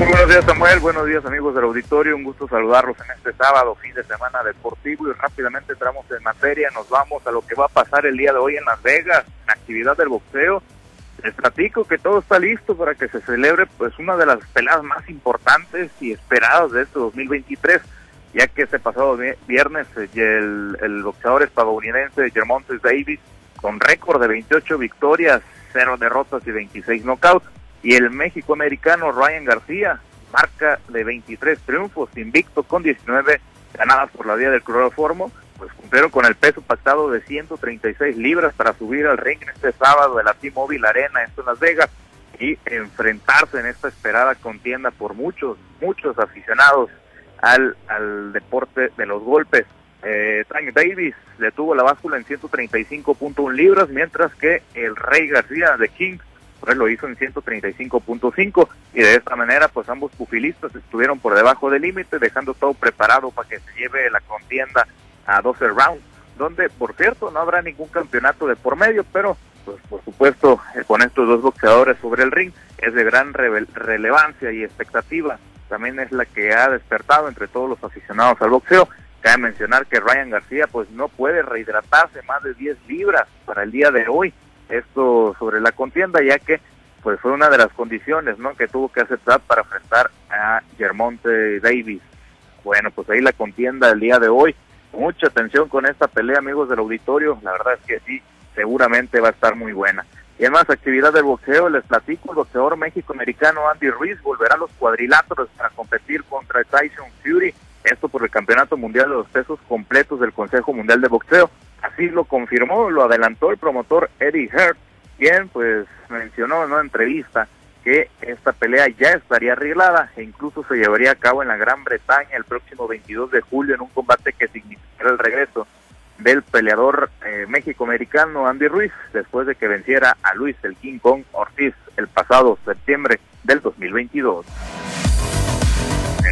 Buenos días Samuel, buenos días amigos del auditorio, un gusto saludarlos en este sábado, fin de semana deportivo. Y rápidamente entramos en materia, nos vamos a lo que va a pasar el día de hoy en Las Vegas, en actividad del boxeo. Les platico que todo está listo para que se celebre pues una de las peleas más importantes y esperadas de este 2023, ya que este pasado viernes eh, el, el boxeador estadounidense Germontes Davis con récord de 28 victorias, 0 derrotas y 26 knockouts y el México americano Ryan García marca de 23 triunfos, invicto con 19 ganadas por la vía del cloroformo, pues cumplieron con el peso pactado de 136 libras para subir al ring este sábado de la T-Mobile Arena en Las Vegas y enfrentarse en esta esperada contienda por muchos, muchos aficionados al, al deporte de los golpes. Eh, Tank Davis le tuvo la báscula en 135.1 libras, mientras que el Rey García de King pues lo hizo en 135.5 y de esta manera pues ambos pufilistas estuvieron por debajo del límite dejando todo preparado para que se lleve la contienda a 12 rounds donde por cierto no habrá ningún campeonato de por medio pero pues por supuesto eh, con estos dos boxeadores sobre el ring es de gran relevancia y expectativa. También es la que ha despertado entre todos los aficionados al boxeo. Cabe mencionar que Ryan García pues no puede rehidratarse más de 10 libras para el día de hoy esto sobre la contienda, ya que pues fue una de las condiciones ¿no? que tuvo que aceptar para enfrentar a Germonte Davis. Bueno, pues ahí la contienda del día de hoy. Mucha atención con esta pelea, amigos del auditorio. La verdad es que sí, seguramente va a estar muy buena. Y además, actividad del boxeo, les platico, el boxeador méxico-americano Andy Ruiz volverá a los cuadriláteros para competir contra Tyson Fury. Esto por el Campeonato Mundial de los Pesos Completos del Consejo Mundial de Boxeo. Lo confirmó, lo adelantó el promotor Eddie Hurt, quien pues mencionó en una entrevista que esta pelea ya estaría arreglada e incluso se llevaría a cabo en la Gran Bretaña el próximo 22 de julio en un combate que significará el regreso del peleador eh, México-americano Andy Ruiz después de que venciera a Luis el King Kong Ortiz el pasado septiembre del 2022.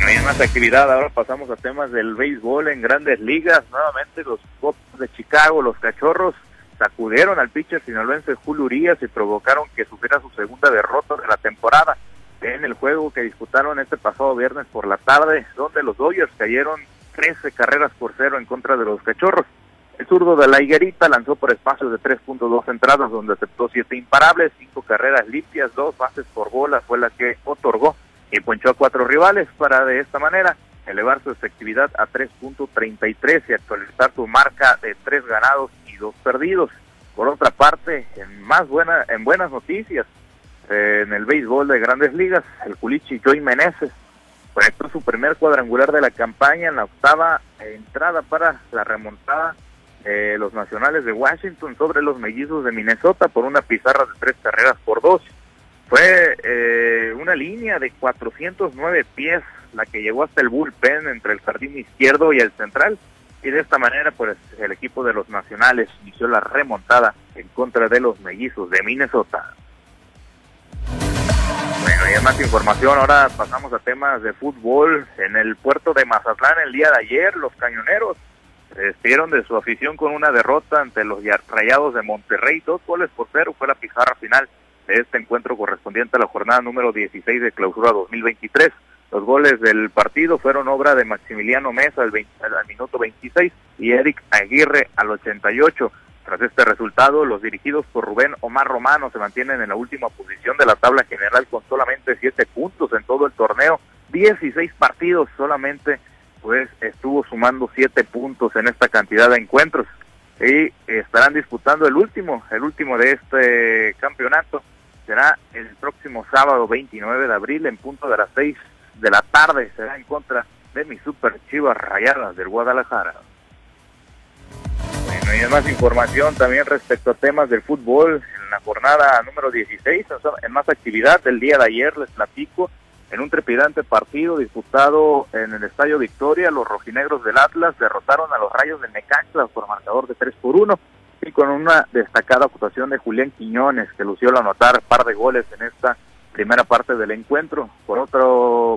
Más actividad, ahora pasamos a temas del béisbol en grandes ligas. Nuevamente los Cubs de Chicago, los cachorros, sacudieron al pitcher sinaloense Julio Urias y provocaron que sufriera su segunda derrota de la temporada en el juego que disputaron este pasado viernes por la tarde, donde los Dodgers cayeron 13 carreras por cero en contra de los cachorros. El zurdo de la higuerita lanzó por espacios de 3.2 entradas, donde aceptó siete imparables, cinco carreras limpias, dos bases por bola fue la que otorgó y ponchó a cuatro rivales para de esta manera elevar su efectividad a 3.33 y actualizar su marca de tres ganados y dos perdidos. Por otra parte, en más buena, en buenas noticias, eh, en el béisbol de Grandes Ligas, el culichi Joey Meneses conectó su primer cuadrangular de la campaña en la octava entrada para la remontada de los nacionales de Washington sobre los mellizos de Minnesota por una pizarra de tres carreras por dos. Fue eh, una línea de 409 pies la que llegó hasta el bullpen entre el jardín izquierdo y el central. Y de esta manera, pues el equipo de los nacionales inició la remontada en contra de los mellizos de Minnesota. Bueno, y más información, ahora pasamos a temas de fútbol. En el puerto de Mazatlán el día de ayer, los cañoneros se despidieron de su afición con una derrota ante los rayados de Monterrey. Dos goles por cero fue la pizarra final este encuentro correspondiente a la jornada número 16 de clausura 2023. Los goles del partido fueron obra de Maximiliano Mesa al, al minuto 26 y Eric Aguirre al 88. Tras este resultado, los dirigidos por Rubén Omar Romano se mantienen en la última posición de la tabla general con solamente siete puntos en todo el torneo, 16 partidos solamente, pues estuvo sumando siete puntos en esta cantidad de encuentros y estarán disputando el último, el último de este campeonato será el próximo sábado 29 de abril en punto de las 6 de la tarde. Será en contra de mis super chivas rayadas del Guadalajara. Bueno, y más información también respecto a temas del fútbol. En la jornada número 16, en más actividad del día de ayer, les platico, en un trepidante partido disputado en el Estadio Victoria, los rojinegros del Atlas derrotaron a los rayos del Necaxa por marcador de 3 por 1 y con una destacada actuación de Julián Quiñones, que lució al anotar par de goles en esta primera parte del encuentro. Por otra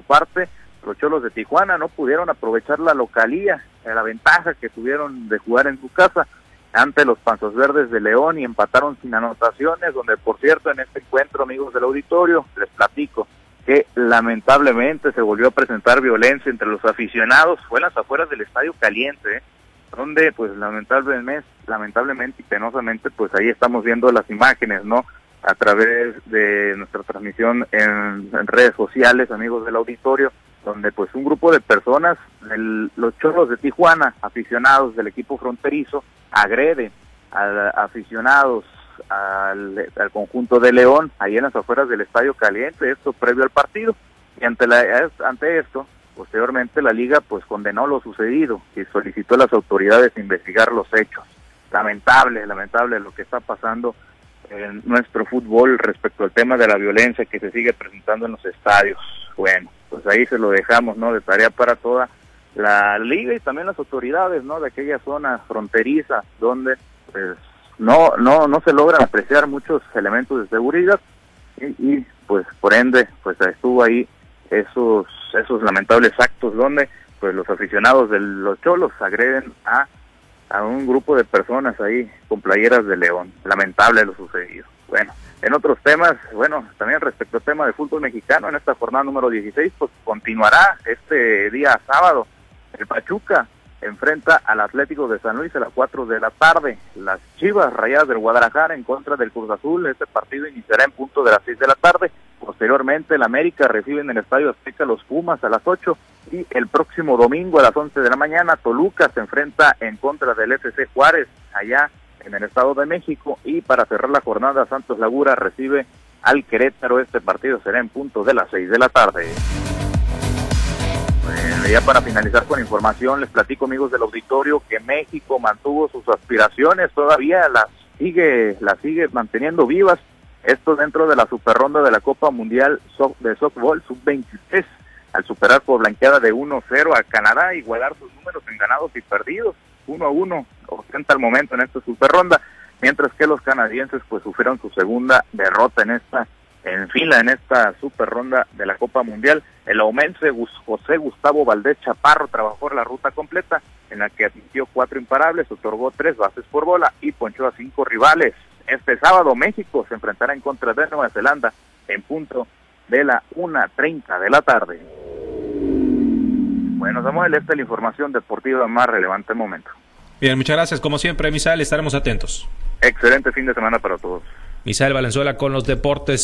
parte, los Cholos de Tijuana no pudieron aprovechar la localía, eh, la ventaja que tuvieron de jugar en su casa ante los Panzos Verdes de León y empataron sin anotaciones, donde por cierto en este encuentro, amigos del auditorio, les platico, que lamentablemente se volvió a presentar violencia entre los aficionados, fue en las afueras del Estadio Caliente, ¿eh? Donde pues lamentablemente, lamentablemente y penosamente pues ahí estamos viendo las imágenes, ¿no? A través de nuestra transmisión en, redes sociales, amigos del auditorio, donde pues un grupo de personas, los chorros de Tijuana, aficionados del equipo fronterizo, agrede a, aficionados al, conjunto de León, ahí en las afueras del Estadio Caliente, esto previo al partido. Y ante, la, ante esto, posteriormente la liga pues condenó lo sucedido y solicitó a las autoridades investigar los hechos. Lamentable, lamentable lo que está pasando en nuestro fútbol respecto al tema de la violencia que se sigue presentando en los estadios. Bueno, pues ahí se lo dejamos, ¿no? De tarea para toda la liga y también las autoridades, ¿no? De aquella zona fronteriza donde pues no no no se logran apreciar muchos elementos de seguridad y, pues por ende pues estuvo ahí esos esos lamentables actos donde pues los aficionados de los cholos agreden a a un grupo de personas ahí con playeras de león lamentable lo sucedido bueno en otros temas bueno también respecto al tema de fútbol mexicano en esta jornada número 16 pues continuará este día sábado el Pachuca enfrenta al Atlético de San Luis a las 4 de la tarde. Las Chivas Rayadas del Guadalajara en contra del Cruz Azul. Este partido iniciará en punto de las 6 de la tarde. Posteriormente, el América recibe en el Estadio Azteca los Pumas a las 8 y el próximo domingo a las 11 de la mañana Toluca se enfrenta en contra del FC Juárez allá en el Estado de México y para cerrar la jornada Santos Lagura recibe al Querétaro. Este partido será en punto de las 6 de la tarde ya para finalizar con información, les platico amigos del auditorio que México mantuvo sus aspiraciones, todavía las sigue, las sigue manteniendo vivas. Esto dentro de la super ronda de la Copa Mundial de Softball Sub-23, al superar por blanqueada de 1-0 a Canadá, igualar sus números en ganados y perdidos, 1-1, ostenta el momento en esta super ronda, mientras que los canadienses pues sufrieron su segunda derrota en esta en fila en esta super ronda de la Copa Mundial. El aumento de José Gustavo Valdés Chaparro trabajó la ruta completa, en la que admitió cuatro imparables, otorgó tres bases por bola y ponchó a cinco rivales. Este sábado México se enfrentará en contra de Nueva Zelanda en punto de la 1.30 de la tarde. Bueno, Samuel, esta es la información deportiva más relevante momento. Bien, muchas gracias. Como siempre, Misael, estaremos atentos. Excelente fin de semana para todos. Misael Valenzuela con los deportes.